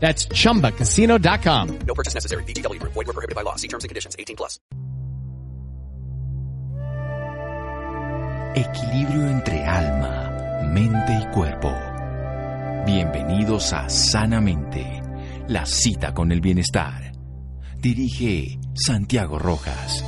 That's chumbacasino.com. No purchase necessary. BGW. Void were prohibited by law. See terms and conditions. 18 plus. Equilibrio entre alma, mente y cuerpo. Bienvenidos a Sanamente, la cita con el bienestar. Dirige Santiago Rojas.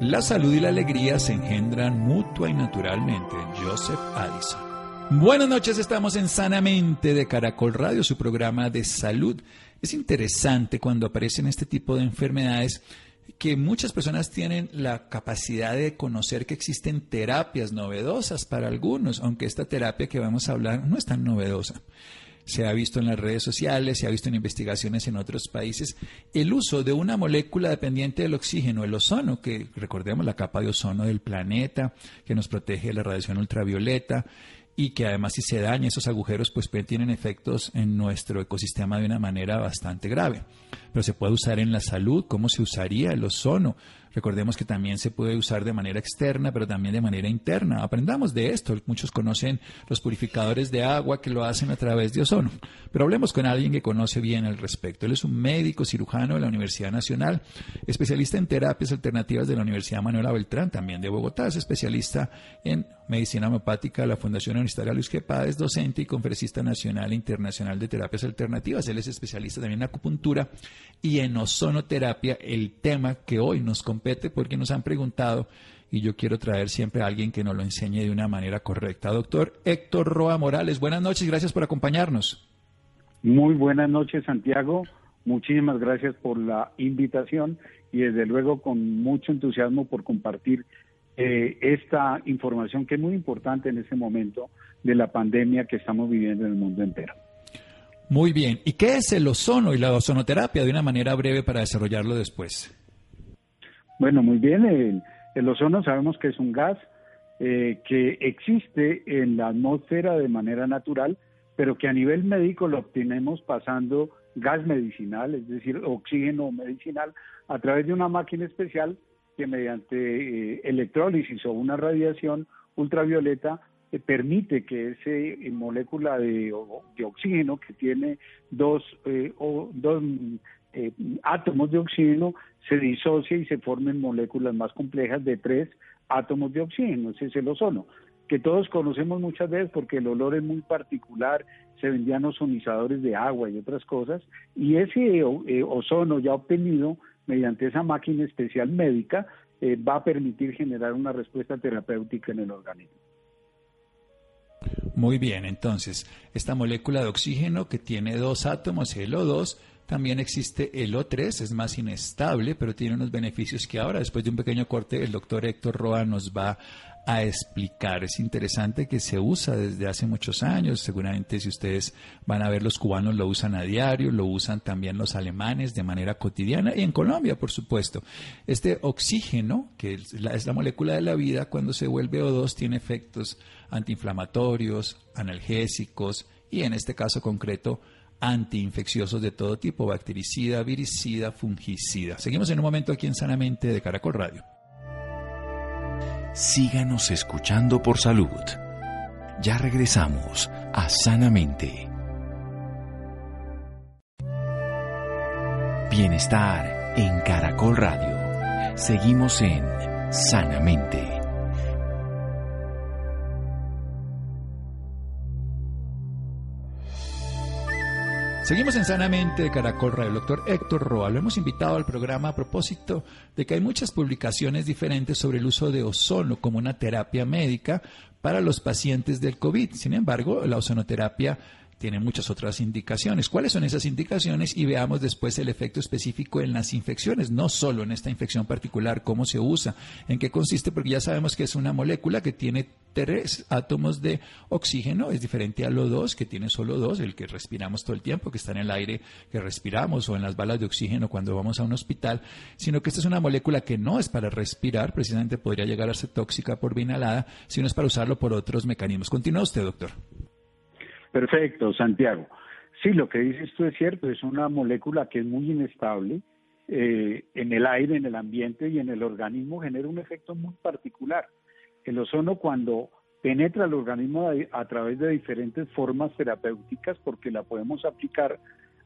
La salud y la alegría se engendran mutua y naturalmente. Joseph Addison. Buenas noches, estamos en Sanamente de Caracol Radio, su programa de salud. Es interesante cuando aparecen este tipo de enfermedades que muchas personas tienen la capacidad de conocer que existen terapias novedosas para algunos, aunque esta terapia que vamos a hablar no es tan novedosa se ha visto en las redes sociales, se ha visto en investigaciones en otros países, el uso de una molécula dependiente del oxígeno, el ozono, que recordemos la capa de ozono del planeta, que nos protege de la radiación ultravioleta y que además si se dañan esos agujeros, pues tienen efectos en nuestro ecosistema de una manera bastante grave. Pero se puede usar en la salud, ¿cómo se usaría el ozono? Recordemos que también se puede usar de manera externa, pero también de manera interna. Aprendamos de esto. Muchos conocen los purificadores de agua que lo hacen a través de ozono. Pero hablemos con alguien que conoce bien al respecto. Él es un médico cirujano de la Universidad Nacional, especialista en terapias alternativas de la Universidad Manuela Beltrán, también de Bogotá. Es especialista en medicina homeopática de la Fundación Universitaria Luis Quepa. Es docente y conferencista nacional e internacional de terapias alternativas. Él es especialista también en acupuntura y en ozonoterapia, el tema que hoy nos porque nos han preguntado y yo quiero traer siempre a alguien que nos lo enseñe de una manera correcta. Doctor Héctor Roa Morales, buenas noches, gracias por acompañarnos. Muy buenas noches, Santiago. Muchísimas gracias por la invitación y desde luego con mucho entusiasmo por compartir eh, esta información que es muy importante en este momento de la pandemia que estamos viviendo en el mundo entero. Muy bien. ¿Y qué es el ozono y la ozonoterapia de una manera breve para desarrollarlo después? Bueno, muy bien. El, ozono sabemos que es un gas eh, que existe en la atmósfera de manera natural, pero que a nivel médico lo obtenemos pasando gas medicinal, es decir, oxígeno medicinal, a través de una máquina especial que mediante eh, electrólisis o una radiación ultravioleta eh, permite que ese eh, molécula de, oxígeno que tiene dos, eh, o, dos átomos de oxígeno se disocie y se formen moléculas más complejas de tres átomos de oxígeno, ese es el ozono, que todos conocemos muchas veces porque el olor es muy particular, se vendían ozonizadores de agua y otras cosas, y ese ozono ya obtenido mediante esa máquina especial médica va a permitir generar una respuesta terapéutica en el organismo. Muy bien, entonces, esta molécula de oxígeno que tiene dos átomos, el O2, también existe el O3, es más inestable, pero tiene unos beneficios que ahora, después de un pequeño corte, el doctor Héctor Roa nos va a explicar. Es interesante que se usa desde hace muchos años. Seguramente si ustedes van a ver, los cubanos lo usan a diario, lo usan también los alemanes de manera cotidiana y en Colombia, por supuesto. Este oxígeno, que es la, es la molécula de la vida, cuando se vuelve O2 tiene efectos antiinflamatorios, analgésicos y en este caso concreto antiinfecciosos de todo tipo, bactericida, viricida, fungicida. Seguimos en un momento aquí en Sanamente de Caracol Radio. Síganos escuchando por salud. Ya regresamos a Sanamente. Bienestar en Caracol Radio. Seguimos en Sanamente. Seguimos en Sanamente de Caracol Radio. El doctor Héctor Roa lo hemos invitado al programa a propósito de que hay muchas publicaciones diferentes sobre el uso de ozono como una terapia médica para los pacientes del COVID. Sin embargo, la ozonoterapia tiene muchas otras indicaciones. ¿Cuáles son esas indicaciones? Y veamos después el efecto específico en las infecciones, no solo en esta infección particular, cómo se usa, en qué consiste, porque ya sabemos que es una molécula que tiene tres átomos de oxígeno, es diferente a lo dos, que tiene solo dos, el que respiramos todo el tiempo, que está en el aire que respiramos o en las balas de oxígeno cuando vamos a un hospital, sino que esta es una molécula que no es para respirar, precisamente podría llegar a ser tóxica por inhalada, sino es para usarlo por otros mecanismos. Continúa usted, doctor. Perfecto, Santiago. Sí, lo que dices tú es cierto, es una molécula que es muy inestable eh, en el aire, en el ambiente y en el organismo genera un efecto muy particular. El ozono cuando penetra el organismo a, través de diferentes formas terapéuticas, porque la podemos aplicar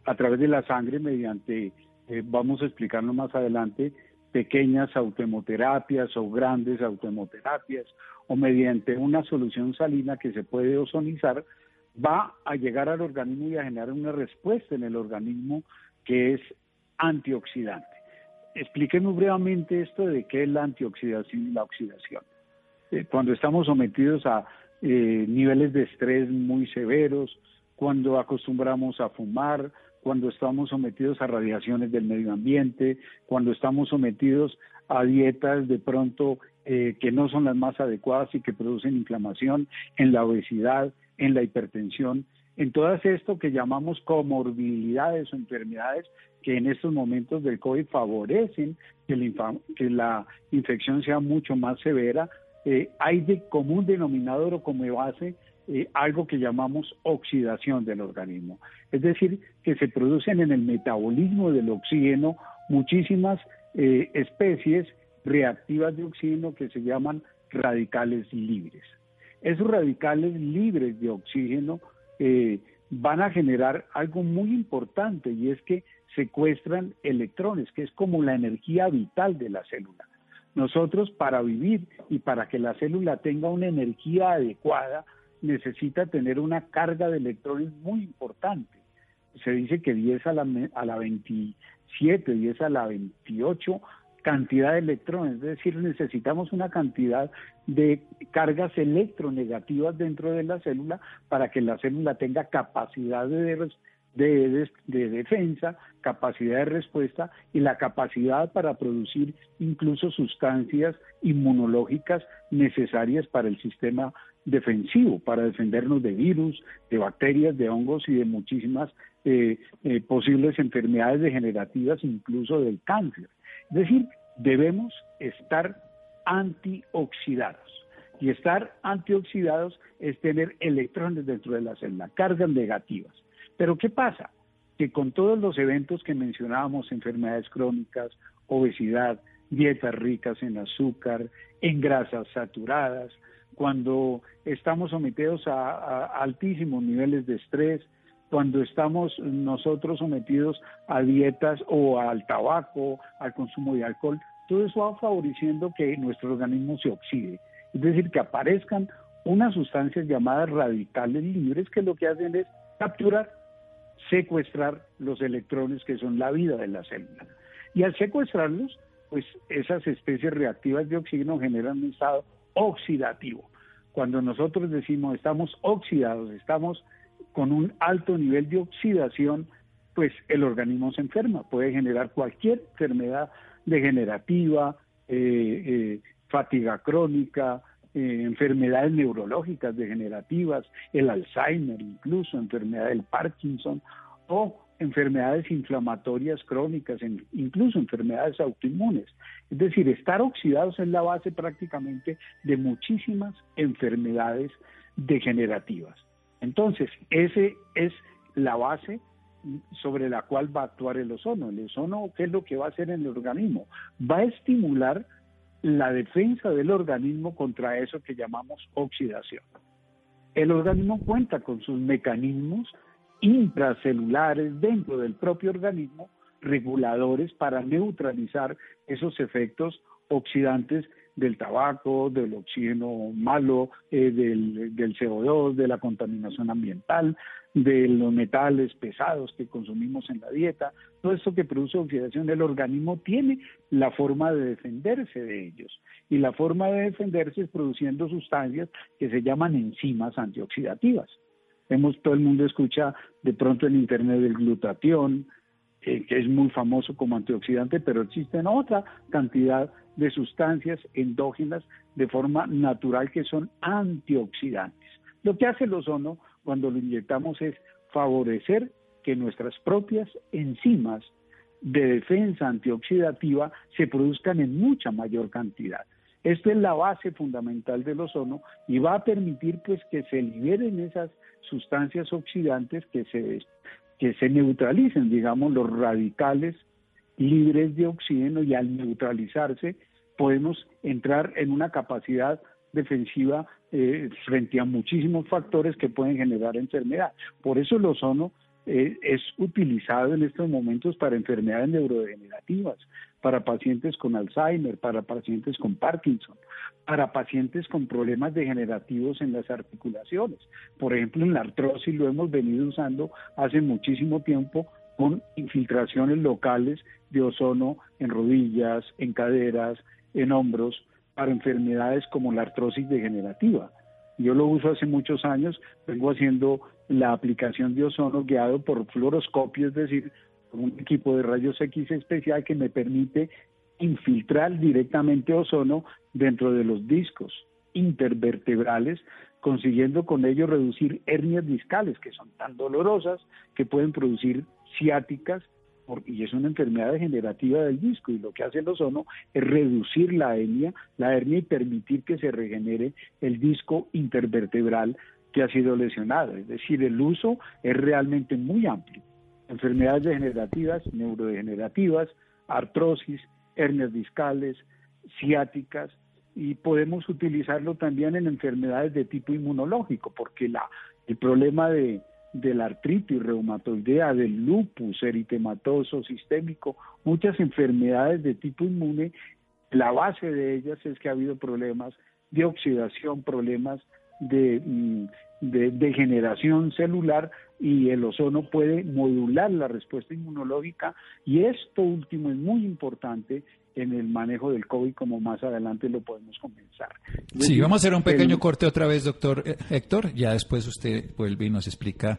a través de la sangre mediante, eh, vamos a explicarlo más adelante, pequeñas automoterapias o grandes automoterapias, o mediante una solución salina que se puede ozonizar va a llegar al organismo y a generar una respuesta en el organismo que es antioxidante. Explíqueme brevemente esto de qué es la antioxidación y la oxidación. Eh, cuando estamos sometidos a eh, niveles de estrés muy severos, cuando acostumbramos a fumar, cuando estamos sometidos a radiaciones del medio ambiente, cuando estamos sometidos a dietas de pronto eh, que no son las más adecuadas y que producen inflamación en la obesidad, en la hipertensión, en todas esto que llamamos comorbilidades o enfermedades que en estos momentos del COVID favorecen que la, infección sea mucho más severa, eh, hay de común denominador o como base eh, algo que llamamos oxidación del organismo. Es decir, que se producen en el metabolismo del oxígeno muchísimas eh, especies reactivas de oxígeno que se llaman radicales libres. Esos radicales libres de oxígeno eh, van a generar algo muy importante y es que secuestran electrones, que es como la energía vital de la célula. Nosotros para vivir y para que la célula tenga una energía adecuada, necesita tener una carga de electrones muy importante. Se dice que 10 a la, a la 27, 10 a la 28 cantidad de electrones, es decir, necesitamos una cantidad de cargas electronegativas dentro de la célula para que la célula tenga capacidad de, de, defensa, capacidad de respuesta y la capacidad para producir incluso sustancias inmunológicas necesarias para el sistema defensivo, para defendernos de virus, de bacterias, de hongos y de muchísimas eh, eh, posibles enfermedades degenerativas, incluso del cáncer. Es decir, debemos estar antioxidados. Y estar antioxidados es tener electrones dentro de la célula, cargas negativas. Pero ¿qué pasa? Que con todos los eventos que mencionábamos, enfermedades crónicas, obesidad, dietas ricas en azúcar, en grasas saturadas, cuando estamos sometidos a, a altísimos niveles de estrés, cuando estamos nosotros sometidos a dietas o al tabaco, al consumo de alcohol, todo eso va favoreciendo que nuestro organismo se oxide. Es decir, que aparezcan unas sustancias llamadas radicales libres que lo que hacen es capturar, secuestrar los electrones que son la vida de la célula. Y al secuestrarlos, pues esas especies reactivas de oxígeno generan un estado oxidativo. Cuando nosotros decimos estamos oxidados, estamos con un alto nivel de oxidación, pues el organismo se enferma, puede generar cualquier enfermedad degenerativa, eh, eh, fatiga crónica, eh, enfermedades neurológicas degenerativas, el Alzheimer incluso, enfermedad del Parkinson o enfermedades inflamatorias crónicas, incluso enfermedades autoinmunes. Es decir, estar oxidados es la base prácticamente de muchísimas enfermedades degenerativas. Entonces, ese es la base sobre la cual va a actuar el ozono. El ozono, ¿qué es lo que va a hacer en el organismo? Va a estimular la defensa del organismo contra eso que llamamos oxidación. El organismo cuenta con sus mecanismos intracelulares dentro del propio organismo reguladores para neutralizar esos efectos oxidantes del tabaco, del oxígeno malo, eh, del, del CO2, de la contaminación ambiental, de los metales pesados que consumimos en la dieta, todo esto que produce oxidación, el organismo tiene la forma de defenderse de ellos. Y la forma de defenderse es produciendo sustancias que se llaman enzimas antioxidativas. Hemos, todo el mundo escucha de pronto en internet el glutatión, eh, que es muy famoso como antioxidante, pero existen otra cantidad de sustancias endógenas de forma natural que son antioxidantes. Lo que hace el ozono cuando lo inyectamos es favorecer que nuestras propias enzimas de defensa antioxidativa se produzcan en mucha mayor cantidad. Esto es la base fundamental del ozono y va a permitir pues que se liberen esas sustancias oxidantes que se que se neutralicen, digamos, los radicales libres de oxígeno y al neutralizarse podemos entrar en una capacidad defensiva eh, frente a muchísimos factores que pueden generar enfermedad. Por eso el ozono eh, es utilizado en estos momentos para enfermedades neurodegenerativas, para pacientes con Alzheimer, para pacientes con Parkinson, para pacientes con problemas degenerativos en las articulaciones. Por ejemplo, en la artrosis lo hemos venido usando hace muchísimo tiempo con infiltraciones locales de ozono en rodillas, en caderas, en hombros, para enfermedades como la artrosis degenerativa. Yo lo uso hace muchos años, vengo haciendo la aplicación de ozono guiado por fluoroscopio, es decir, un equipo de rayos X especial que me permite infiltrar directamente ozono dentro de los discos intervertebrales, consiguiendo con ello reducir hernias discales, que son tan dolorosas que pueden producir ciáticas, y es una enfermedad degenerativa del disco, y lo que hace el ozono es reducir la hernia, la hernia y permitir que se regenere el disco intervertebral que ha sido lesionado. Es decir, el uso es realmente muy amplio enfermedades degenerativas, neurodegenerativas, artrosis, hernias discales, ciáticas, y podemos utilizarlo también en enfermedades de tipo inmunológico, porque la, el problema de, de la artritis reumatoidea, del lupus eritematoso sistémico, muchas enfermedades de tipo inmune, la base de ellas es que ha habido problemas de oxidación, problemas de, mm, de degeneración celular y el ozono puede modular la respuesta inmunológica. Y esto último es muy importante en el manejo del COVID, como más adelante lo podemos comenzar. Sí, vamos a hacer un pequeño corte otra vez, doctor eh, Héctor. Ya después usted vuelve y nos explica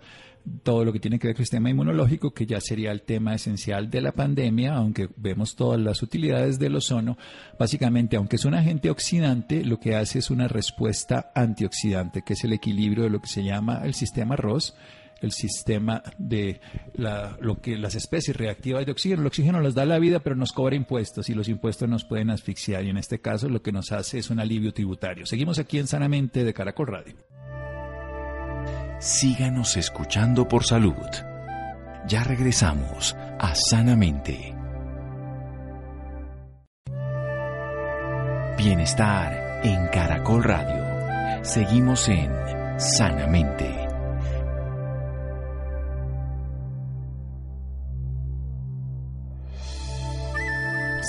todo lo que tiene que ver con el sistema inmunológico, que ya sería el tema esencial de la pandemia, aunque vemos todas las utilidades del ozono. Básicamente, aunque es un agente oxidante, lo que hace es una respuesta antioxidante, que es el equilibrio de lo que se llama el sistema ROS el sistema de lo que las especies reactivas de oxígeno. El oxígeno nos da la vida, pero nos cobra impuestos y los impuestos nos pueden asfixiar y en este caso lo que nos hace es un alivio tributario. Seguimos aquí en Sanamente de Caracol Radio. Síganos escuchando por salud. Ya regresamos a Sanamente. Bienestar en Caracol Radio. Seguimos en Sanamente.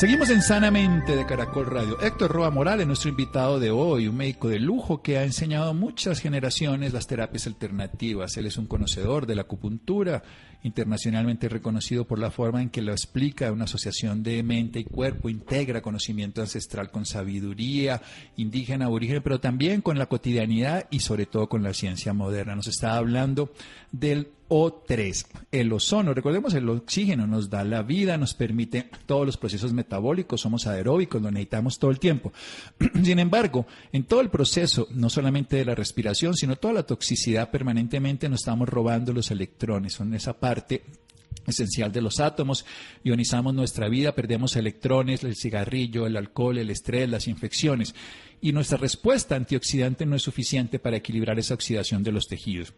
Seguimos en Sanamente de Caracol Radio. Héctor Roa Morales, nuestro invitado de hoy, un médico de lujo que ha enseñado a muchas generaciones las terapias alternativas. Él es un conocedor de la acupuntura, internacionalmente reconocido por la forma en que lo explica una asociación de mente y cuerpo, integra conocimiento ancestral con sabiduría indígena, aborigen, pero también con la cotidianidad y sobre todo con la ciencia moderna. Nos está hablando del o3, el ozono. Recordemos, el oxígeno nos da la vida, nos permite todos los procesos metabólicos, somos aeróbicos, lo necesitamos todo el tiempo. Sin embargo, en todo el proceso, no solamente de la respiración, sino toda la toxicidad, permanentemente nos estamos robando los electrones, son esa parte esencial de los átomos, ionizamos nuestra vida, perdemos electrones, el cigarrillo, el alcohol, el estrés, las infecciones, y nuestra respuesta antioxidante no es suficiente para equilibrar esa oxidación de los tejidos.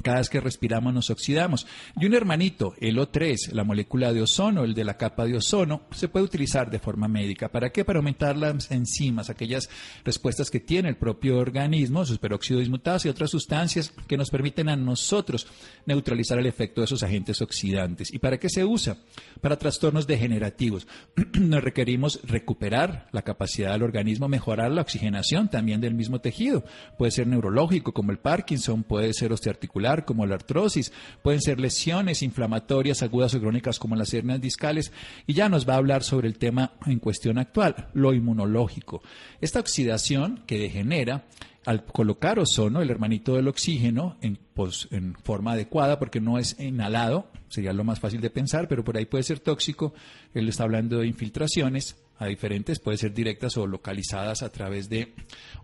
Cada vez que respiramos nos oxidamos. Y un hermanito, el O3, la molécula de ozono, el de la capa de ozono, se puede utilizar de forma médica. ¿Para qué? Para aumentar las enzimas, aquellas respuestas que tiene el propio organismo, sus peróxidos dismutados y otras sustancias que nos permiten a nosotros neutralizar el efecto de esos agentes oxidantes. ¿Y para qué se usa? Para trastornos degenerativos. nos requerimos recuperar la capacidad del organismo, mejorar la oxigenación también del mismo tejido. Puede ser neurológico como el Parkinson, puede ser osteoarticular como la artrosis, pueden ser lesiones inflamatorias agudas o crónicas como las hernias discales y ya nos va a hablar sobre el tema en cuestión actual, lo inmunológico. Esta oxidación que degenera al colocar ozono, el hermanito del oxígeno, en, pues, en, forma adecuada, porque no es inhalado, sería lo más fácil de pensar, pero por ahí puede ser tóxico. Él está hablando de infiltraciones a diferentes, puede ser directas o localizadas a través de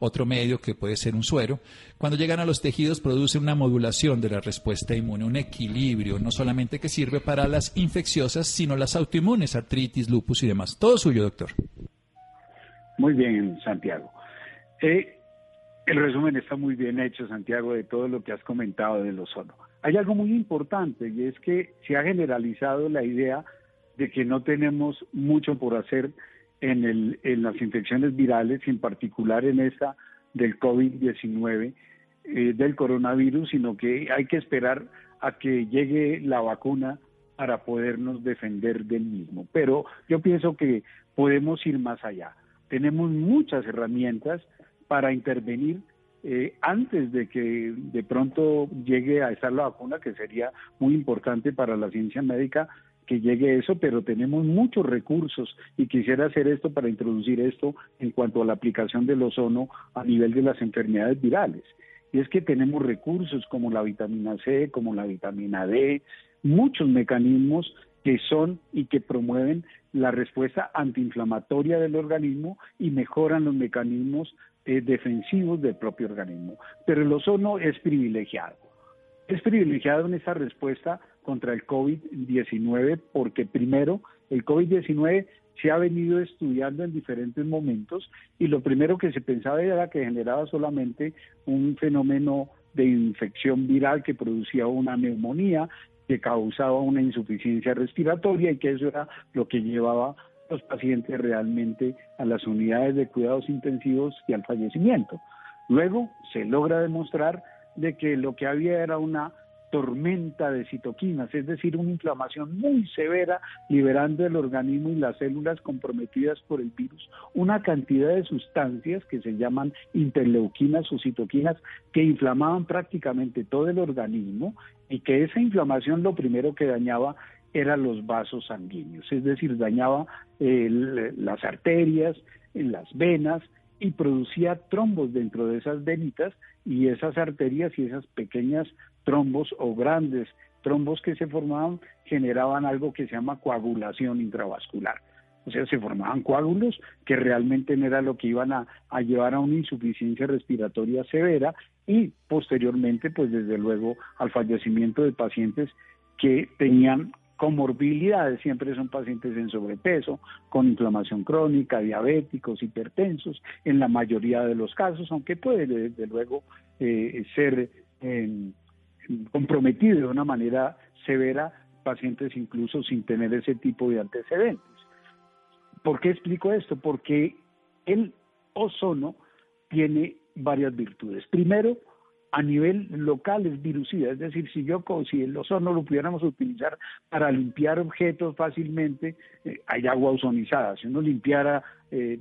otro medio que puede ser un suero. Cuando llegan a los tejidos produce una modulación de la respuesta inmune, un equilibrio, no solamente que sirve para las infecciosas, sino las autoinmunes, artritis, lupus y demás. Todo suyo, doctor. Muy bien, Santiago. Eh, el resumen está muy bien hecho, Santiago, de todo lo que has comentado del ozono. Hay algo muy importante y es que se ha generalizado la idea de que no tenemos mucho por hacer en, el, en las infecciones virales, en particular en esta del COVID-19, eh, del coronavirus, sino que hay que esperar a que llegue la vacuna para podernos defender del mismo. Pero yo pienso que podemos ir más allá. Tenemos muchas herramientas para intervenir eh, antes de que de pronto llegue a estar la vacuna, que sería muy importante para la ciencia médica, que llegue eso, pero tenemos muchos recursos y quisiera hacer esto para introducir esto en cuanto a la aplicación del ozono a nivel de las enfermedades virales. Y es que tenemos recursos como la vitamina C, como la vitamina D, muchos mecanismos que son y que promueven la respuesta antiinflamatoria del organismo y mejoran los mecanismos eh, defensivos del propio organismo. Pero el ozono es privilegiado. Es privilegiado en esta respuesta contra el COVID-19 porque primero el COVID-19 se ha venido estudiando en diferentes momentos y lo primero que se pensaba era que generaba solamente un fenómeno de infección viral que producía una neumonía, que causaba una insuficiencia respiratoria y que eso era lo que llevaba los pacientes realmente a las unidades de cuidados intensivos y al fallecimiento. Luego se logra demostrar de que lo que había era una tormenta de citoquinas, es decir, una inflamación muy severa, liberando el organismo y las células comprometidas por el virus, una cantidad de sustancias que se llaman interleuquinas o citoquinas que inflamaban prácticamente todo el organismo y que esa inflamación lo primero que dañaba eran los vasos sanguíneos, es decir, dañaba las arterias, las venas, y producía trombos dentro de esas venitas y esas arterias y esas pequeñas trombos o grandes trombos que se formaban generaban algo que se llama coagulación intravascular. O sea, se formaban coágulos que realmente no era lo que iban a, llevar a una insuficiencia respiratoria severa y posteriormente, pues desde luego, al fallecimiento de pacientes que tenían comorbilidades, siempre son pacientes en sobrepeso, con inflamación crónica, diabéticos, hipertensos, en la mayoría de los casos, aunque puede desde luego eh, ser eh, comprometido de una manera severa pacientes incluso sin tener ese tipo de antecedentes. ¿Por qué explico esto? Porque el ozono tiene varias virtudes. Primero, a nivel local es virucida, es decir, si yo si el ozono lo pudiéramos utilizar para limpiar objetos fácilmente, eh, hay agua ozonizada. Si uno limpiara eh,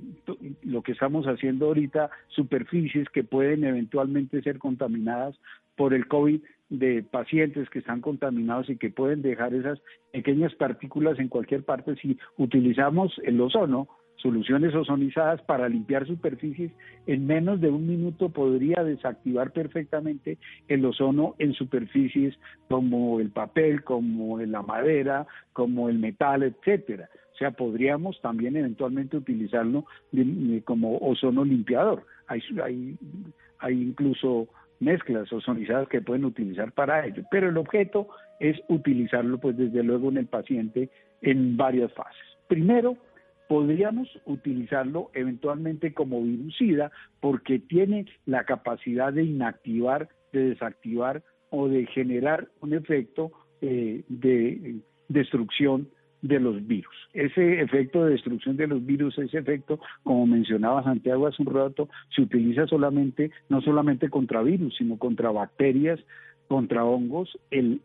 lo que estamos haciendo ahorita, superficies que pueden eventualmente ser contaminadas por el COVID de pacientes que están contaminados y que pueden dejar esas pequeñas partículas en cualquier parte, si utilizamos el ozono, soluciones ozonizadas para limpiar superficies, en menos de un minuto podría desactivar perfectamente el ozono en superficies como el papel, como la madera, como el metal, etcétera. O sea, podríamos también eventualmente utilizarlo como ozono limpiador. Hay, hay, hay incluso mezclas ozonizadas que pueden utilizar para ello, pero el objeto es utilizarlo pues desde luego en el paciente en varias fases. Primero, podríamos utilizarlo eventualmente como virucida porque tiene la capacidad de inactivar, de desactivar o de generar un efecto eh, de destrucción de los virus. Ese efecto de destrucción de los virus, ese efecto, como mencionaba Santiago hace un rato, se utiliza solamente, no solamente contra virus, sino contra bacterias, contra hongos. El,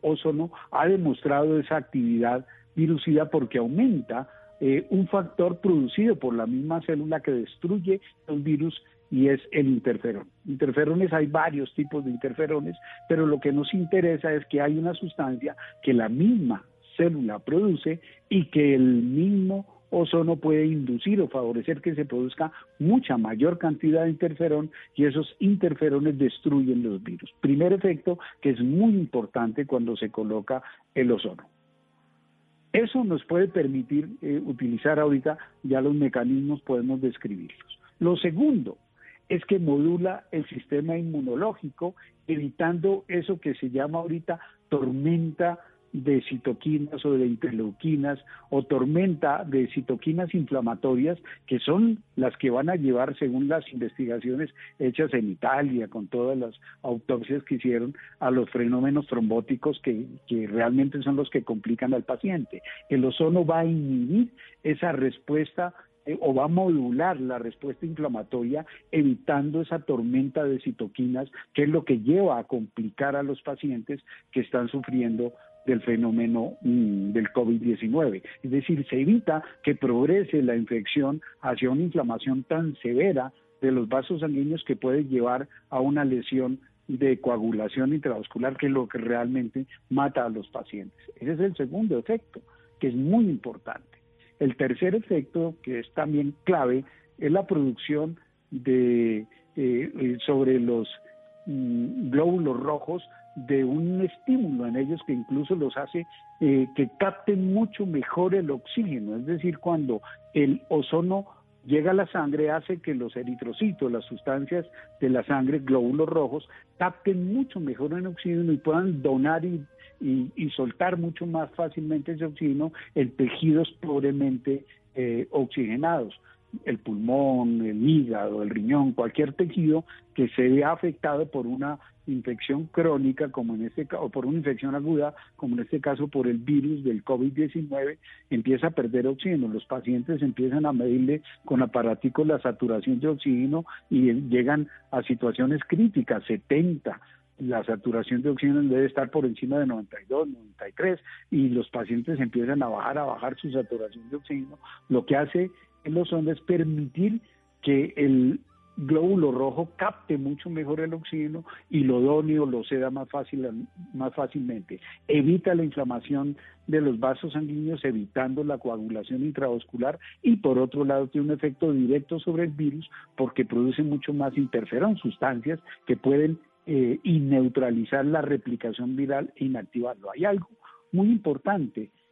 ozono ha demostrado esa actividad virucida porque aumenta eh, un factor producido por la misma célula que destruye los virus y es el interferón. Interferones hay varios tipos de interferones, pero lo que nos interesa es que hay una sustancia que la misma célula produce y que el mismo ozono puede inducir o favorecer que se produzca mucha mayor cantidad de interferón y esos interferones destruyen los virus. Primer efecto que es muy importante cuando se coloca el ozono. Eso nos puede permitir eh, utilizar ahorita ya los mecanismos, podemos describirlos. Lo segundo es que modula el sistema inmunológico, evitando eso que se llama ahorita tormenta de citoquinas o de interleuquinas o tormenta de citoquinas inflamatorias que son las que van a llevar, según las investigaciones hechas en Italia, con todas las autopsias que hicieron, a los fenómenos trombóticos que, que realmente son los que complican al paciente. El ozono va a inhibir esa respuesta eh, o va a modular la respuesta inflamatoria evitando esa tormenta de citoquinas que es lo que lleva a complicar a los pacientes que están sufriendo del fenómeno mm, del COVID-19. Es decir, se evita que progrese la infección hacia una inflamación tan severa de los vasos sanguíneos que puede llevar a una lesión de coagulación intravascular, que es lo que realmente mata a los pacientes. Ese es el segundo efecto, que es muy importante. El tercer efecto, que es también clave, es la producción de eh, eh, sobre los mm, glóbulos rojos de un estímulo en ellos que incluso los hace eh, que capten mucho mejor el oxígeno. Es decir, cuando el ozono llega a la sangre hace que los eritrocitos, las sustancias de la sangre, glóbulos rojos, capten mucho mejor el oxígeno y puedan donar y, soltar mucho más fácilmente ese oxígeno en tejidos pobremente eh, oxigenados el pulmón, el hígado, el riñón, cualquier tejido que se vea afectado por una infección crónica, como en este o por una infección aguda, como en este caso por el virus del COVID-19, empieza a perder oxígeno. Los pacientes empiezan a medirle con aparaticos la saturación de oxígeno y llegan a situaciones críticas, 70, la saturación de oxígeno debe estar por encima de 92, 93 y los pacientes empiezan a bajar, a bajar su saturación de oxígeno, lo que hace el ozono es permitir que el glóbulo rojo capte mucho mejor el oxígeno y lo done o lo ceda más, fácil, más fácilmente. Evita la inflamación de los vasos sanguíneos, evitando la coagulación intravascular y por otro lado tiene un efecto directo sobre el virus porque produce mucho más interferón, sustancias que pueden eh, neutralizar la replicación viral e inactivarlo. Hay algo muy importante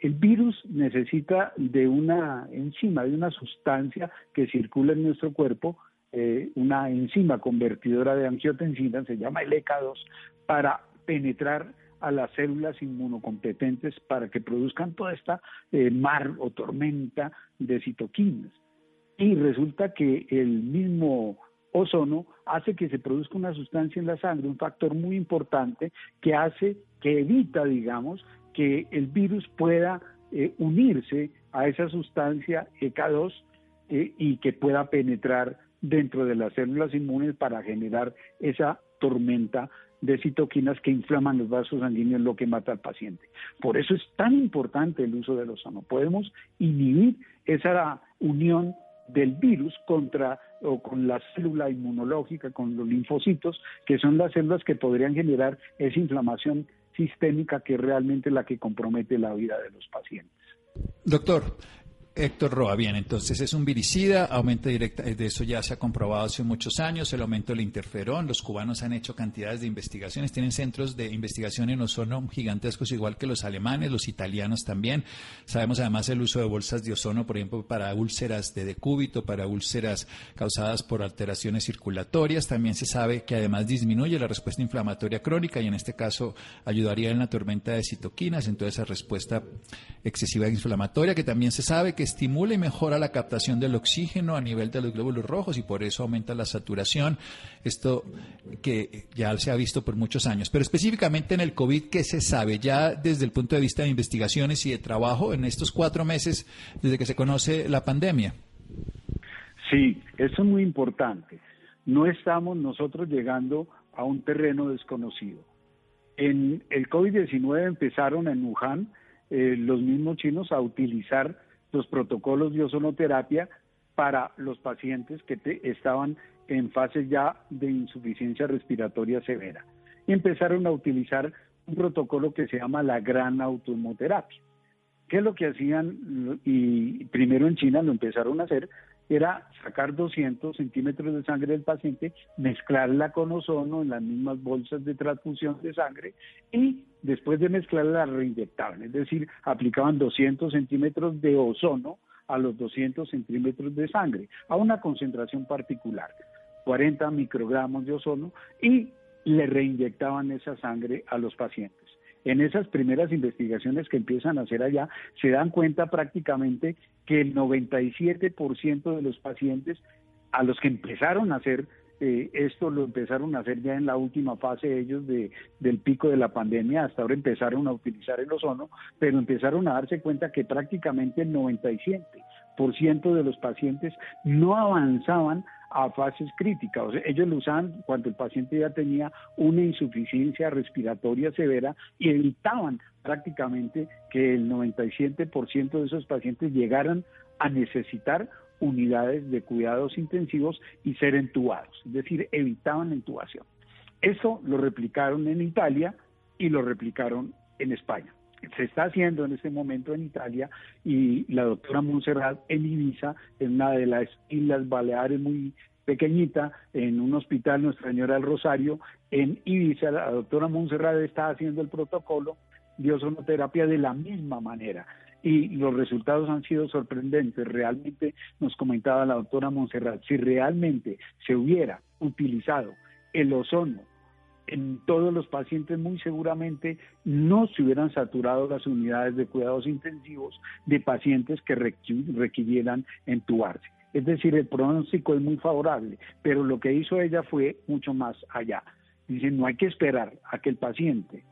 El virus necesita de una enzima, de una sustancia que circula en nuestro cuerpo, eh, una enzima convertidora de angiotensina, se llama el ECA2, para penetrar a las células inmunocompetentes para que produzcan toda esta eh, mar o tormenta de citoquinas. Y resulta que el mismo ozono hace que se produzca una sustancia en la sangre, un factor muy importante que hace, que evita, digamos, que el virus pueda eh, unirse a esa sustancia EK2 eh, y que pueda penetrar dentro de las células inmunes para generar esa tormenta de citoquinas que inflaman los vasos sanguíneos, lo que mata al paciente. Por eso es tan importante el uso del ozono. Podemos inhibir esa unión del virus contra o con la célula inmunológica, con los linfocitos, que son las células que podrían generar esa inflamación sistémica que realmente la que compromete la vida de los pacientes. Doctor, Héctor Roa, bien, entonces es un viricida, aumenta directa, de eso ya se ha comprobado hace muchos años, el aumento del interferón, los cubanos han hecho cantidades de investigaciones, tienen centros de investigación en ozono gigantescos igual que los alemanes, los italianos también. Sabemos además el uso de bolsas de ozono, por ejemplo, para úlceras de decúbito, para úlceras causadas por alteraciones circulatorias. También se sabe que además disminuye la respuesta inflamatoria crónica y en este caso ayudaría en la tormenta de citoquinas, entonces esa respuesta excesiva inflamatoria, que también se sabe que estimula y mejora la captación del oxígeno a nivel de los glóbulos rojos y por eso aumenta la saturación. Esto que ya se ha visto por muchos años. Pero específicamente en el COVID, ¿qué se sabe ya desde el punto de vista de investigaciones y de trabajo en estos cuatro meses desde que se conoce la pandemia? Sí, eso es muy importante. No estamos nosotros llegando a un terreno desconocido. En el COVID-19 empezaron en Wuhan eh, los mismos chinos a utilizar los protocolos de ozonoterapia para los pacientes que estaban en fase ya de insuficiencia respiratoria severa. Y empezaron a utilizar un protocolo que se llama la gran autohemoterapia. ¿Qué es lo que hacían? Y primero en China lo empezaron a hacer, era sacar 200 centímetros de sangre del paciente, mezclarla con ozono en las mismas bolsas de transfusión de sangre y después de mezclarla la reinyectaban, es decir, aplicaban 200 centímetros de ozono a los 200 centímetros de sangre, a una concentración particular, 40 microgramos de ozono, y le reinyectaban esa sangre a los pacientes en esas primeras investigaciones que empiezan a hacer allá, se dan cuenta prácticamente que el 97% de los pacientes a los que empezaron a hacer eh, esto lo empezaron a hacer ya en la última fase ellos de, del pico de la pandemia, hasta ahora empezaron a utilizar el ozono, pero empezaron a darse cuenta que prácticamente el 97% de los pacientes no avanzaban a fases críticas. O sea, ellos lo usaban cuando el paciente ya tenía una insuficiencia respiratoria severa y evitaban prácticamente que el 97% de esos pacientes llegaran a necesitar unidades de cuidados intensivos y ser entubados, es decir, evitaban la intubación. Eso lo replicaron en Italia y lo replicaron en España se está haciendo en este momento en Italia y la doctora Montserrat en Ibiza, en una de las Islas Baleares muy pequeñita, en un hospital Nuestra Señora del Rosario, en Ibiza, la doctora Montserrat está haciendo el protocolo de ozonoterapia de la misma manera y los resultados han sido sorprendentes. Realmente nos comentaba la doctora Montserrat, si realmente se hubiera utilizado el ozono en todos los pacientes muy seguramente no se hubieran saturado las unidades de cuidados intensivos de pacientes que requirieran entubarse. Es decir, el pronóstico es muy favorable, pero lo que hizo ella fue mucho más allá. Dice, no hay que esperar a que el paciente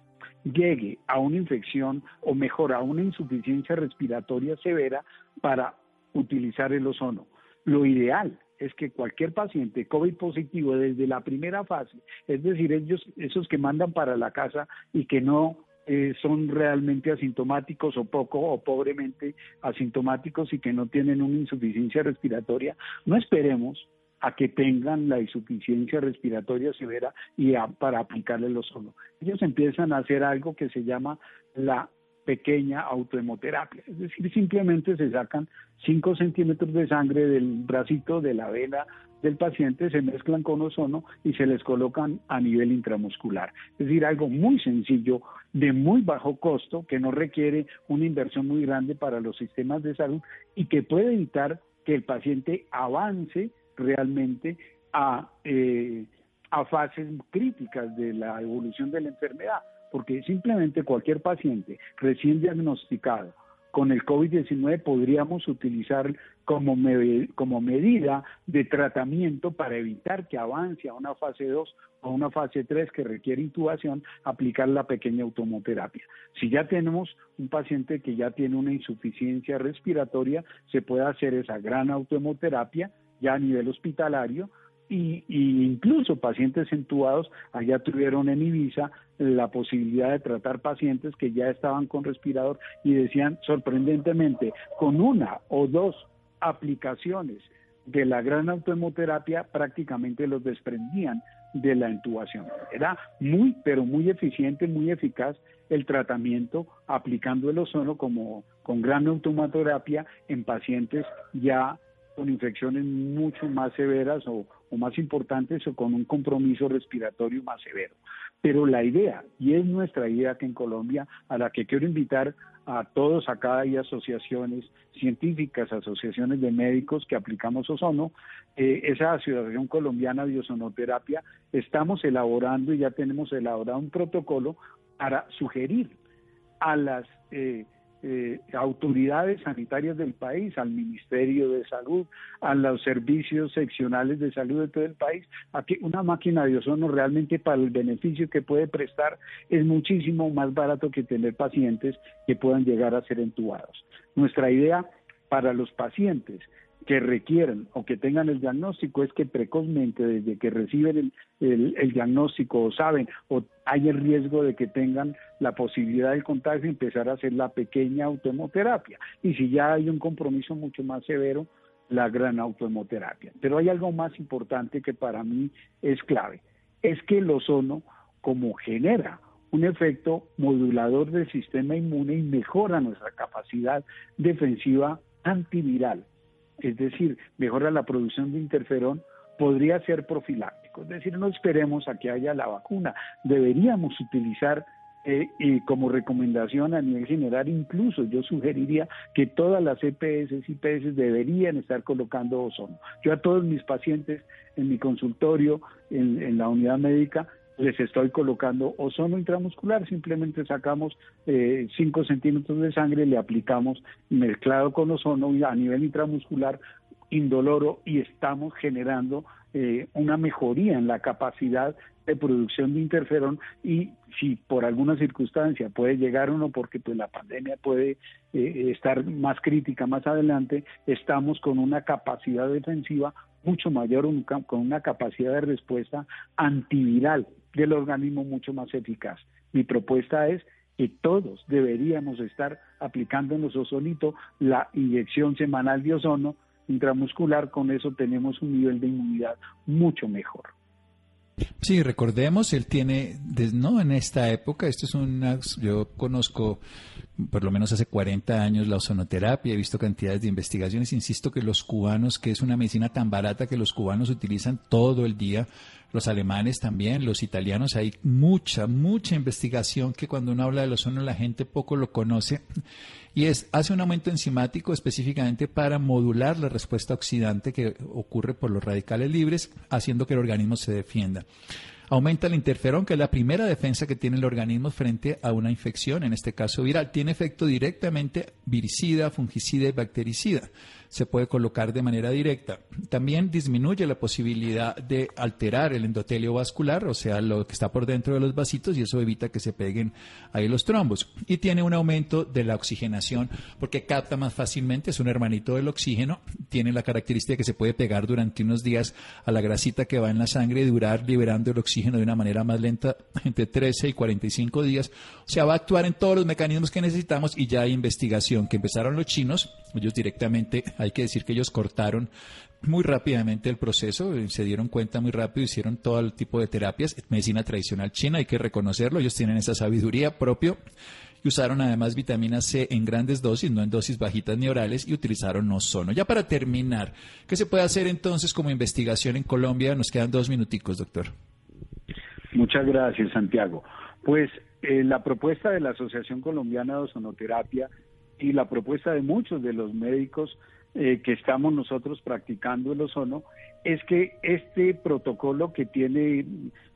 llegue a una infección o mejor a una insuficiencia respiratoria severa para utilizar el ozono. Lo ideal es que cualquier paciente COVID positivo desde la primera fase, es decir, ellos, esos que mandan para la casa y que no eh, son realmente asintomáticos o poco o pobremente asintomáticos y que no tienen una insuficiencia respiratoria, no esperemos a que tengan la insuficiencia respiratoria severa y para aplicarle el ozono. Ellos empiezan a hacer algo que se llama la pequeña autohemoterapia. Es decir, simplemente se sacan 5 centímetros de sangre del bracito, de la vena del paciente, se mezclan con ozono y se les colocan a nivel intramuscular. Es decir, algo muy sencillo, de muy bajo costo, que no requiere una inversión muy grande para los sistemas de salud y que puede evitar que el paciente avance realmente a, eh, a fases críticas de la evolución de la enfermedad porque simplemente cualquier paciente recién diagnosticado con el COVID-19 podríamos utilizar como, medida de tratamiento para evitar que avance a una fase 2 o una fase 3 que requiere intubación, aplicar la pequeña automoterapia. Si ya tenemos un paciente que ya tiene una insuficiencia respiratoria, se puede hacer esa gran autohemoterapia ya a nivel hospitalario, y, incluso pacientes entubados, allá tuvieron en Ibiza la posibilidad de tratar pacientes que ya estaban con respirador y decían sorprendentemente, con una o dos aplicaciones de la gran autohemoterapia prácticamente los desprendían de la intubación. Era muy, pero muy eficiente, muy eficaz el tratamiento aplicando el ozono como, con gran automaterapia en pacientes ya con infecciones mucho más severas o, o más importantes o con un compromiso respiratorio más severo. Pero la idea, y es nuestra idea que en Colombia, a la que quiero invitar a todos acá hay asociaciones científicas, asociaciones de médicos que aplicamos ozono, eh, esa Asociación Colombiana de Ozonoterapia, estamos elaborando y ya tenemos elaborado un protocolo para sugerir a las eh, eh, autoridades sanitarias del país, al Ministerio de Salud, a los servicios seccionales de salud de todo el país, a que una máquina de ozono realmente para el beneficio que puede prestar es muchísimo más barato que tener pacientes que puedan llegar a ser entubados. Nuestra idea para los pacientes que requieran o que tengan el diagnóstico es que precozmente, desde que reciben el, diagnóstico o saben o hay el riesgo de que tengan la posibilidad del contagio, empezar a hacer la pequeña autohemoterapia. Y si ya hay un compromiso mucho más severo, la gran autohemoterapia. Pero hay algo más importante que para mí es clave, es que el ozono, como genera un efecto modulador del sistema inmune y mejora nuestra capacidad defensiva antiviral es decir, mejora la producción de interferón, podría ser profiláctico. Es decir, no esperemos a que haya la vacuna. Deberíamos utilizar eh, como recomendación a nivel general, incluso yo sugeriría que todas las EPS y IPS deberían estar colocando ozono. Yo a todos mis pacientes en mi consultorio, en la unidad médica, les estoy colocando ozono intramuscular, simplemente sacamos 5 eh, centímetros de sangre, le aplicamos mezclado con ozono a nivel intramuscular indoloro y estamos generando eh, una mejoría en la capacidad de producción de interferón. Y si por alguna circunstancia puede llegar uno porque pues la pandemia puede eh, estar más crítica más adelante, estamos con una capacidad defensiva mucho mayor, con una capacidad de respuesta antiviral del organismo mucho más eficaz. Mi propuesta es que todos deberíamos estar aplicándonos ozonito, la inyección semanal de ozono intramuscular, con eso tenemos un nivel de inmunidad mucho mejor. Sí, recordemos, él tiene, no en esta época, esto es una, yo conozco por lo menos hace 40 años la ozonoterapia, he visto cantidades de investigaciones, insisto que los cubanos, que es una medicina tan barata que los cubanos utilizan todo el día, los alemanes también, los italianos, hay mucha, mucha investigación que cuando uno habla del ozono la gente poco lo conoce y es, hace un aumento enzimático específicamente para modular la respuesta oxidante que ocurre por los radicales libres, haciendo que el organismo se defienda. Aumenta el interferón, que es la primera defensa que tiene el organismo frente a una infección, en este caso viral. Tiene efecto directamente viricida, fungicida y bactericida se puede colocar de manera directa. También disminuye la posibilidad de alterar el endotelio vascular, o sea, lo que está por dentro de los vasitos, y eso evita que se peguen ahí los trombos. Y tiene un aumento de la oxigenación porque capta más fácilmente, es un hermanito del oxígeno, tiene la característica que se puede pegar durante unos días a la grasita que va en la sangre y durar liberando el oxígeno de una manera más lenta entre 13 y 45 días. O sea, va a actuar en todos los mecanismos que necesitamos y ya hay investigación que empezaron los chinos, ellos directamente hay que decir que ellos cortaron muy rápidamente el proceso, eh, se dieron cuenta muy rápido, hicieron todo el tipo de terapias, medicina tradicional china, hay que reconocerlo, ellos tienen esa sabiduría propia y usaron además vitamina C en grandes dosis, no en dosis bajitas ni orales, y utilizaron ozono. Ya para terminar, ¿qué se puede hacer entonces como investigación en Colombia? Nos quedan dos minuticos, doctor. Muchas gracias, Santiago. Pues eh, la propuesta de la Asociación Colombiana de Ozonoterapia y la propuesta de muchos de los médicos eh, que estamos nosotros practicando el ozono es que este protocolo que tiene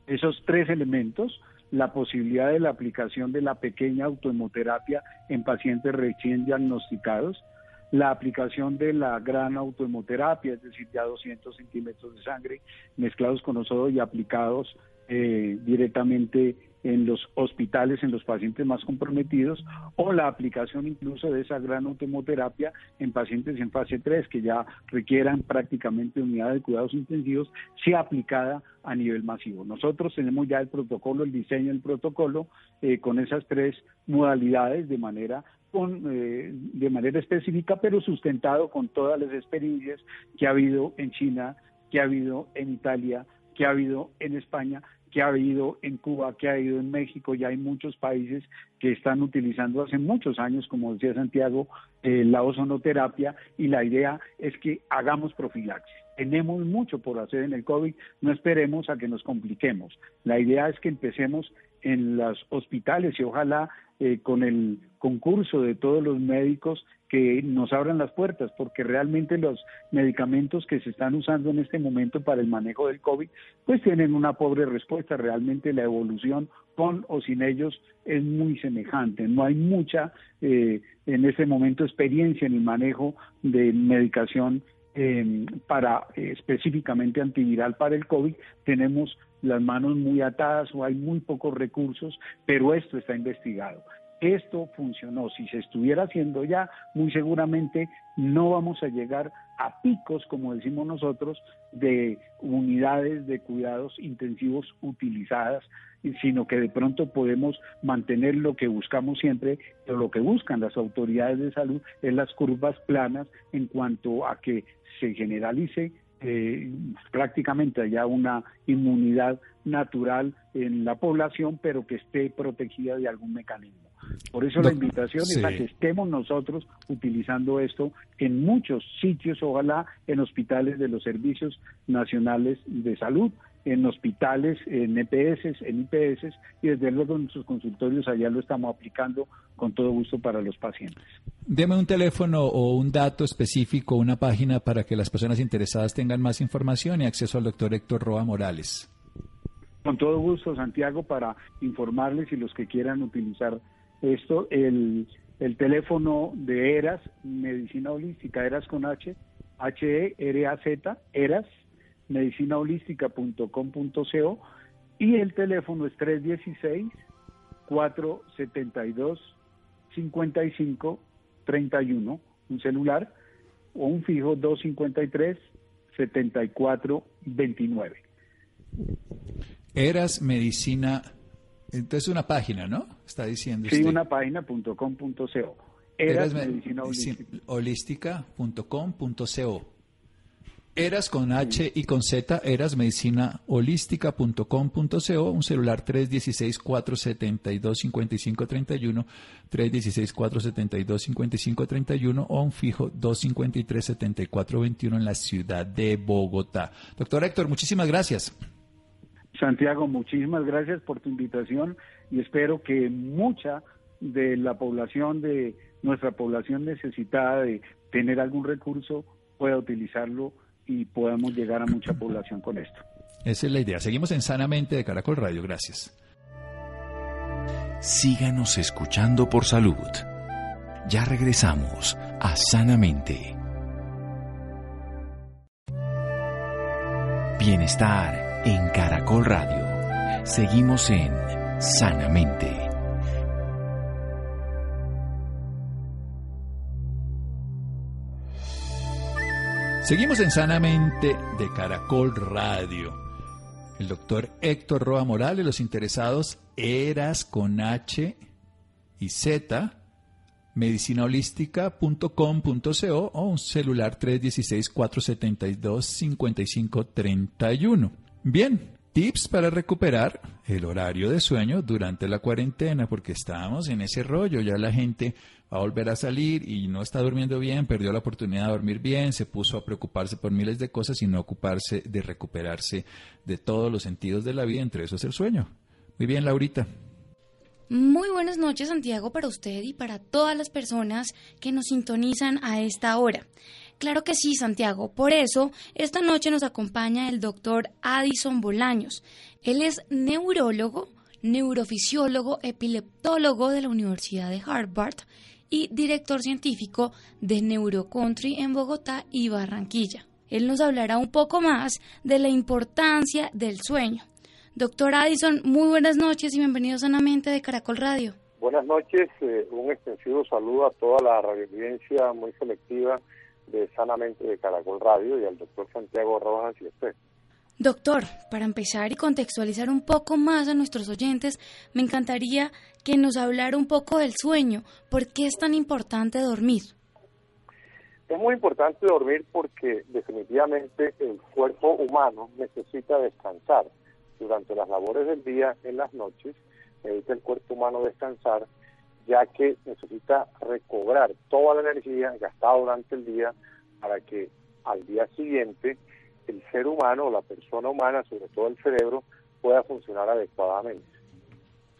esos tres elementos, la posibilidad de la aplicación de la pequeña autohemoterapia en pacientes recién diagnosticados, la aplicación de la gran autohemoterapia, es decir, ya 200 centímetros de sangre mezclados con ozono y aplicados eh, directamente en los hospitales, en los pacientes más comprometidos, o la aplicación incluso de esa gran automoterapia en pacientes en fase 3 que ya requieran prácticamente unidades de cuidados intensivos, sea aplicada a nivel masivo. Nosotros tenemos ya el protocolo, el diseño del protocolo eh, con esas tres modalidades de manera con, eh, de manera específica, pero sustentado con todas las experiencias que ha habido en China, que ha habido en Italia, que ha habido en España que ha habido en Cuba, que ha habido en México, ya hay muchos países que están utilizando hace muchos años, como decía Santiago, eh, la ozonoterapia y la idea es que hagamos profilaxis. Tenemos mucho por hacer en el COVID, no esperemos a que nos compliquemos. La idea es que empecemos en los hospitales y ojalá eh, con el concurso de todos los médicos que nos abran las puertas, porque realmente los medicamentos que se están usando en este momento para el manejo del COVID, pues tienen una pobre respuesta. Realmente la evolución con o sin ellos es muy semejante. No hay mucha, eh, en este momento, experiencia en el manejo de medicación eh, para específicamente antiviral para el COVID. Tenemos las manos muy atadas o hay muy pocos recursos, pero esto está investigado esto funcionó. Si se estuviera haciendo ya, muy seguramente no vamos a llegar a picos, como decimos nosotros, de unidades de cuidados intensivos utilizadas, sino que de pronto podemos mantener lo que buscamos siempre, lo que buscan las autoridades de salud, es las curvas planas en cuanto a que se generalice eh, prácticamente haya una inmunidad natural en la población, pero que esté protegida de algún mecanismo. Por eso la invitación es a que estemos nosotros utilizando esto en muchos sitios, ojalá en hospitales de los servicios nacionales de salud, en hospitales, en EPS, en IPS y desde luego en nuestros consultorios allá lo estamos aplicando con todo gusto para los pacientes. Deme un teléfono o un dato específico, una página para que las personas interesadas tengan más información y acceso al doctor Héctor Roa Morales. Con todo gusto, Santiago, para informarles y los que quieran utilizar esto, el, el teléfono de ERAS, Medicina Holística, ERAS con H, H-E-R-A-Z, ERAS, medicinaholística.com.co y el teléfono es 316-472-5531, un celular, o un fijo 253-7429. Eras Medicina entonces una página, ¿no? Está diciendo. Sí, una página.com.co. Eras, medicina holística.com.co. Eras con H y con Z, eras medicinaholística.com.co, un celular 316-472-5531, 316-472-5531 o un fijo 253-7421 en la ciudad de Bogotá. Doctor Héctor, muchísimas gracias. Santiago, muchísimas gracias por tu invitación y espero que mucha de la población, de nuestra población necesitada de tener algún recurso, pueda utilizarlo y podamos llegar a mucha población con esto. Esa es la idea. Seguimos en Sanamente de Caracol Radio. Gracias. Síganos escuchando por salud. Ya regresamos a Sanamente. Bienestar en Caracol Radio. Seguimos en Sanamente. Seguimos en Sanamente de Caracol Radio. El doctor Héctor Roa Morales, los interesados, eras con H y Z, medicinaholística.com.co o un celular 316-472-5531. Bien, tips para recuperar el horario de sueño durante la cuarentena, porque estábamos en ese rollo, ya la gente va a volver a salir y no está durmiendo bien, perdió la oportunidad de dormir bien, se puso a preocuparse por miles de cosas y no ocuparse de recuperarse de todos los sentidos de la vida, entre esos el sueño. Muy bien, Laurita. Muy buenas noches, Santiago, para usted y para todas las personas que nos sintonizan a esta hora. Claro que sí, Santiago. Por eso, esta noche nos acompaña el doctor Addison Bolaños. Él es neurólogo, neurofisiólogo, epileptólogo de la Universidad de Harvard y director científico de NeuroCountry en Bogotá y Barranquilla. Él nos hablará un poco más de la importancia del sueño. Doctor Addison, muy buenas noches y bienvenido sanamente de Caracol Radio. Buenas noches, eh, un extensivo saludo a toda la radioaudiencia muy selectiva de Sanamente de Caracol Radio y al doctor Santiago Rojas y usted. Doctor, para empezar y contextualizar un poco más a nuestros oyentes, me encantaría que nos hablara un poco del sueño. ¿Por qué es tan importante dormir? Es muy importante dormir porque definitivamente el cuerpo humano necesita descansar. durante las labores del día, en las noches, necesita el cuerpo humano descansar, ya que necesita recobrar toda la energía gastada durante el día para que al día siguiente el ser humano, la persona humana, sobre todo el cerebro, pueda funcionar adecuadamente.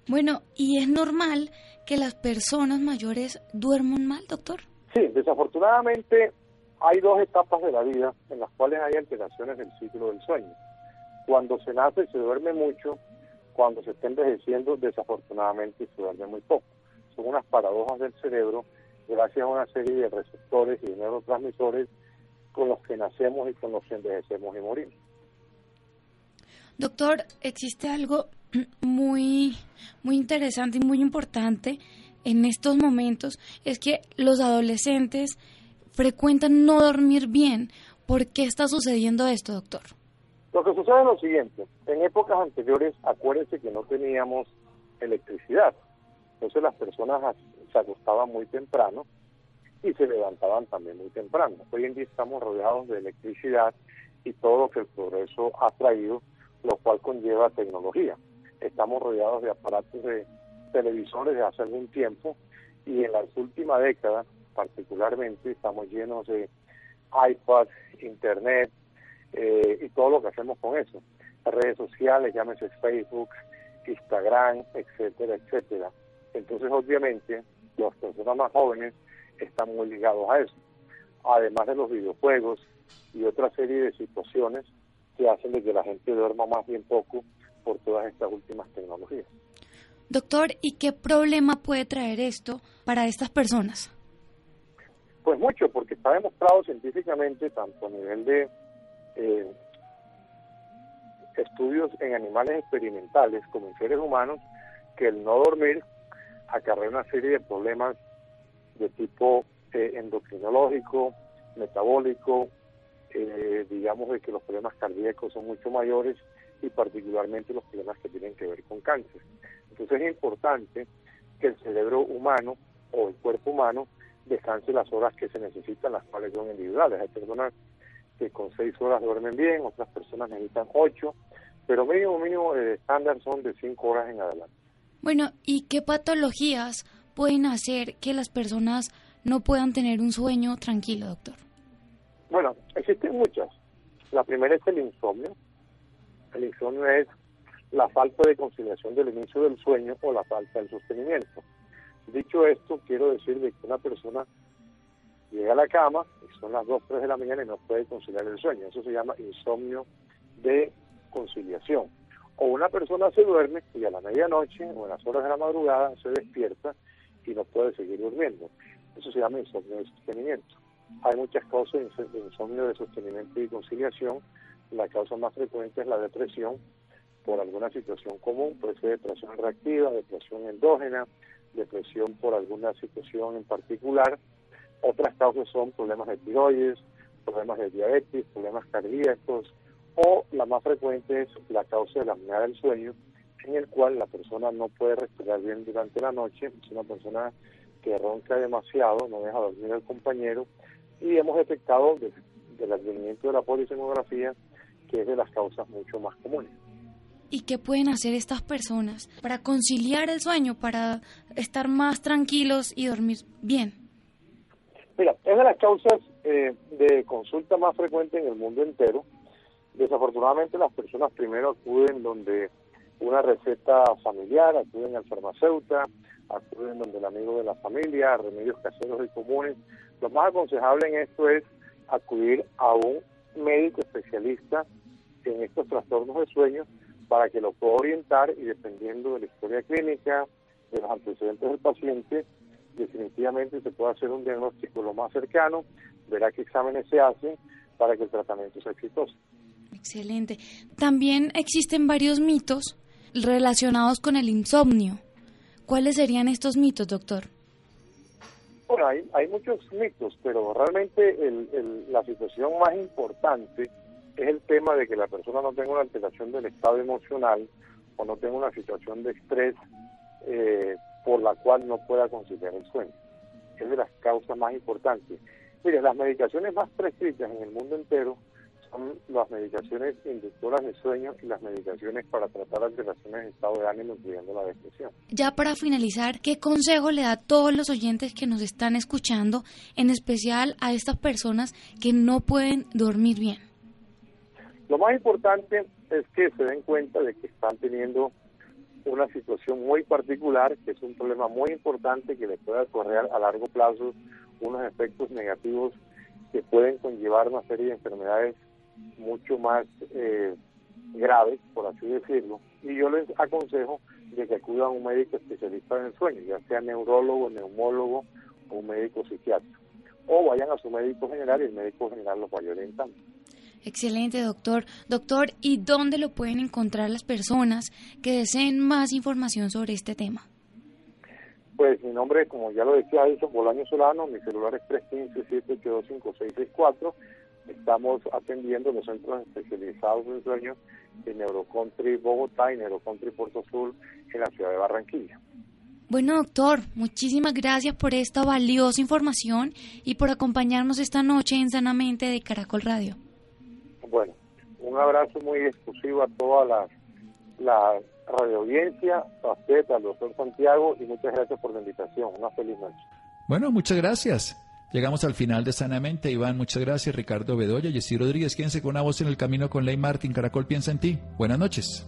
Bueno, ¿y es normal que las personas mayores duerman mal, doctor? Sí, desafortunadamente hay dos etapas de la vida en las cuales hay alteraciones del ciclo del sueño. Cuando se nace se duerme mucho, cuando se está envejeciendo desafortunadamente se duerme muy poco. Son unas paradojas del cerebro gracias a una serie de receptores y de neurotransmisores con los que nacemos y con los que envejecemos y morimos. Doctor, existe algo muy, muy interesante y muy importante en estos momentos, es que los adolescentes frecuentan no dormir bien. ¿Por qué está sucediendo esto, doctor? Lo que sucede es lo siguiente. En épocas anteriores, acuérdense que no teníamos electricidad. Entonces las personas se acostaban muy temprano y se levantaban también muy temprano. Hoy en día estamos rodeados de electricidad y todo lo que el progreso ha traído, lo cual conlleva tecnología. Estamos rodeados de aparatos de televisores de hace algún tiempo y en las últimas décadas particularmente estamos llenos de iPad, Internet eh, y todo lo que hacemos con eso. redes sociales, llámese Facebook, Instagram, etcétera, etcétera. Entonces, obviamente, las personas más jóvenes están muy ligados a eso. Además de los videojuegos y otra serie de situaciones que hacen de que la gente duerma más bien poco por todas estas últimas tecnologías. Doctor, ¿y qué problema puede traer esto para estas personas? Pues mucho, porque está demostrado científicamente, tanto a nivel de eh, estudios en animales experimentales como en seres humanos, que el no dormir acarrea una serie de problemas de tipo eh, endocrinológico, metabólico, eh, digamos de que los problemas cardíacos son mucho mayores y particularmente los problemas que tienen que ver con cáncer. Entonces es importante que el cerebro humano o el cuerpo humano descanse las horas que se necesitan, las cuales son individuales. Hay personas que con seis horas duermen bien, otras personas necesitan ocho, pero mínimo, mínimo, el estándar son de cinco horas en adelante. Bueno, ¿y qué patologías pueden hacer que las personas no puedan tener un sueño tranquilo, doctor? Bueno, existen muchas. La primera es el insomnio. El insomnio es la falta de conciliación del inicio del sueño o la falta del sostenimiento. Dicho esto, quiero decir de que una persona llega a la cama y son las 2, 3 de la mañana y no puede conciliar el sueño. Eso se llama insomnio de conciliación. O una persona se duerme y a la medianoche o en las horas de la madrugada se despierta y no puede seguir durmiendo. Eso se llama insomnio de sostenimiento. Hay muchas causas de insomnio de sostenimiento y conciliación. La causa más frecuente es la depresión por alguna situación común, puede ser depresión reactiva, depresión endógena, depresión por alguna situación en particular. Otras causas son problemas de tiroides, problemas de diabetes, problemas cardíacos o la más frecuente es la causa de la apnea del sueño, en el cual la persona no puede respirar bien durante la noche, es una persona que ronca demasiado, no deja dormir al compañero y hemos detectado desde el advenimiento de la polisomografía que es de las causas mucho más comunes. ¿Y qué pueden hacer estas personas para conciliar el sueño, para estar más tranquilos y dormir bien? Mira, es de las causas eh, de consulta más frecuente en el mundo entero. Desafortunadamente las personas primero acuden donde una receta familiar, acuden al farmacéutico, acuden donde el amigo de la familia, remedios caseros y comunes. Lo más aconsejable en esto es acudir a un médico especialista en estos trastornos de sueño para que lo pueda orientar y dependiendo de la historia clínica, de los antecedentes del paciente, definitivamente se puede hacer un diagnóstico lo más cercano, verá qué exámenes se hacen para que el tratamiento sea exitoso. Excelente. También existen varios mitos relacionados con el insomnio. ¿Cuáles serían estos mitos, doctor? Bueno, hay, hay muchos mitos, pero realmente la situación más importante es el tema de que la persona no tenga una alteración del estado emocional o no tenga una situación de estrés eh, por la cual no pueda conciliar el sueño. Es de las causas más importantes. Mire, las medicaciones más prescritas en el mundo entero son las medicaciones inductoras de sueño y las medicaciones para tratar alteraciones de estado de ánimo, incluyendo la depresión. Ya para finalizar, ¿qué consejo le da a todos los oyentes que nos están escuchando, en especial a estas personas que no pueden dormir bien? Lo más importante es que se den cuenta de que están teniendo una situación muy particular, que es un problema muy importante que le puede correr a largo plazo unos efectos negativos que pueden conllevar una serie de enfermedades mucho más eh, graves, por así decirlo. Y yo les aconsejo de que acudan a un médico especialista en el sueño, ya sea neurólogo, neumólogo o un médico psiquiatra. O vayan a su médico general y el médico general los vaya orientando. Excelente, doctor. Doctor, ¿y dónde lo pueden encontrar las personas que deseen más información sobre este tema? Pues mi nombre, como ya lo decía Edison Bolaño Solano, mi celular es 315-782-5664. Estamos atendiendo los centros especializados en sueño en Neurocountry Bogotá y Neurocountry Puerto Sur en la ciudad de Barranquilla. Bueno, doctor, muchísimas gracias por esta valiosa información y por acompañarnos esta noche en Sanamente de Caracol Radio. Bueno, un abrazo muy exclusivo a toda la, la radio audiencia, a usted, al doctor Santiago y muchas gracias por la invitación. Una feliz noche. Bueno, muchas gracias. Llegamos al final de Sanamente. Iván, muchas gracias. Ricardo Bedoya, Jessy Rodríguez, quédense con una voz en el camino con Ley Martín. Caracol piensa en ti. Buenas noches.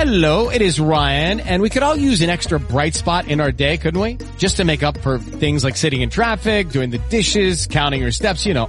Hello, it is Ryan, and we could all use an extra bright spot in our day, couldn't we? Just to make up for things like sitting in traffic, doing the dishes, counting your steps, you know,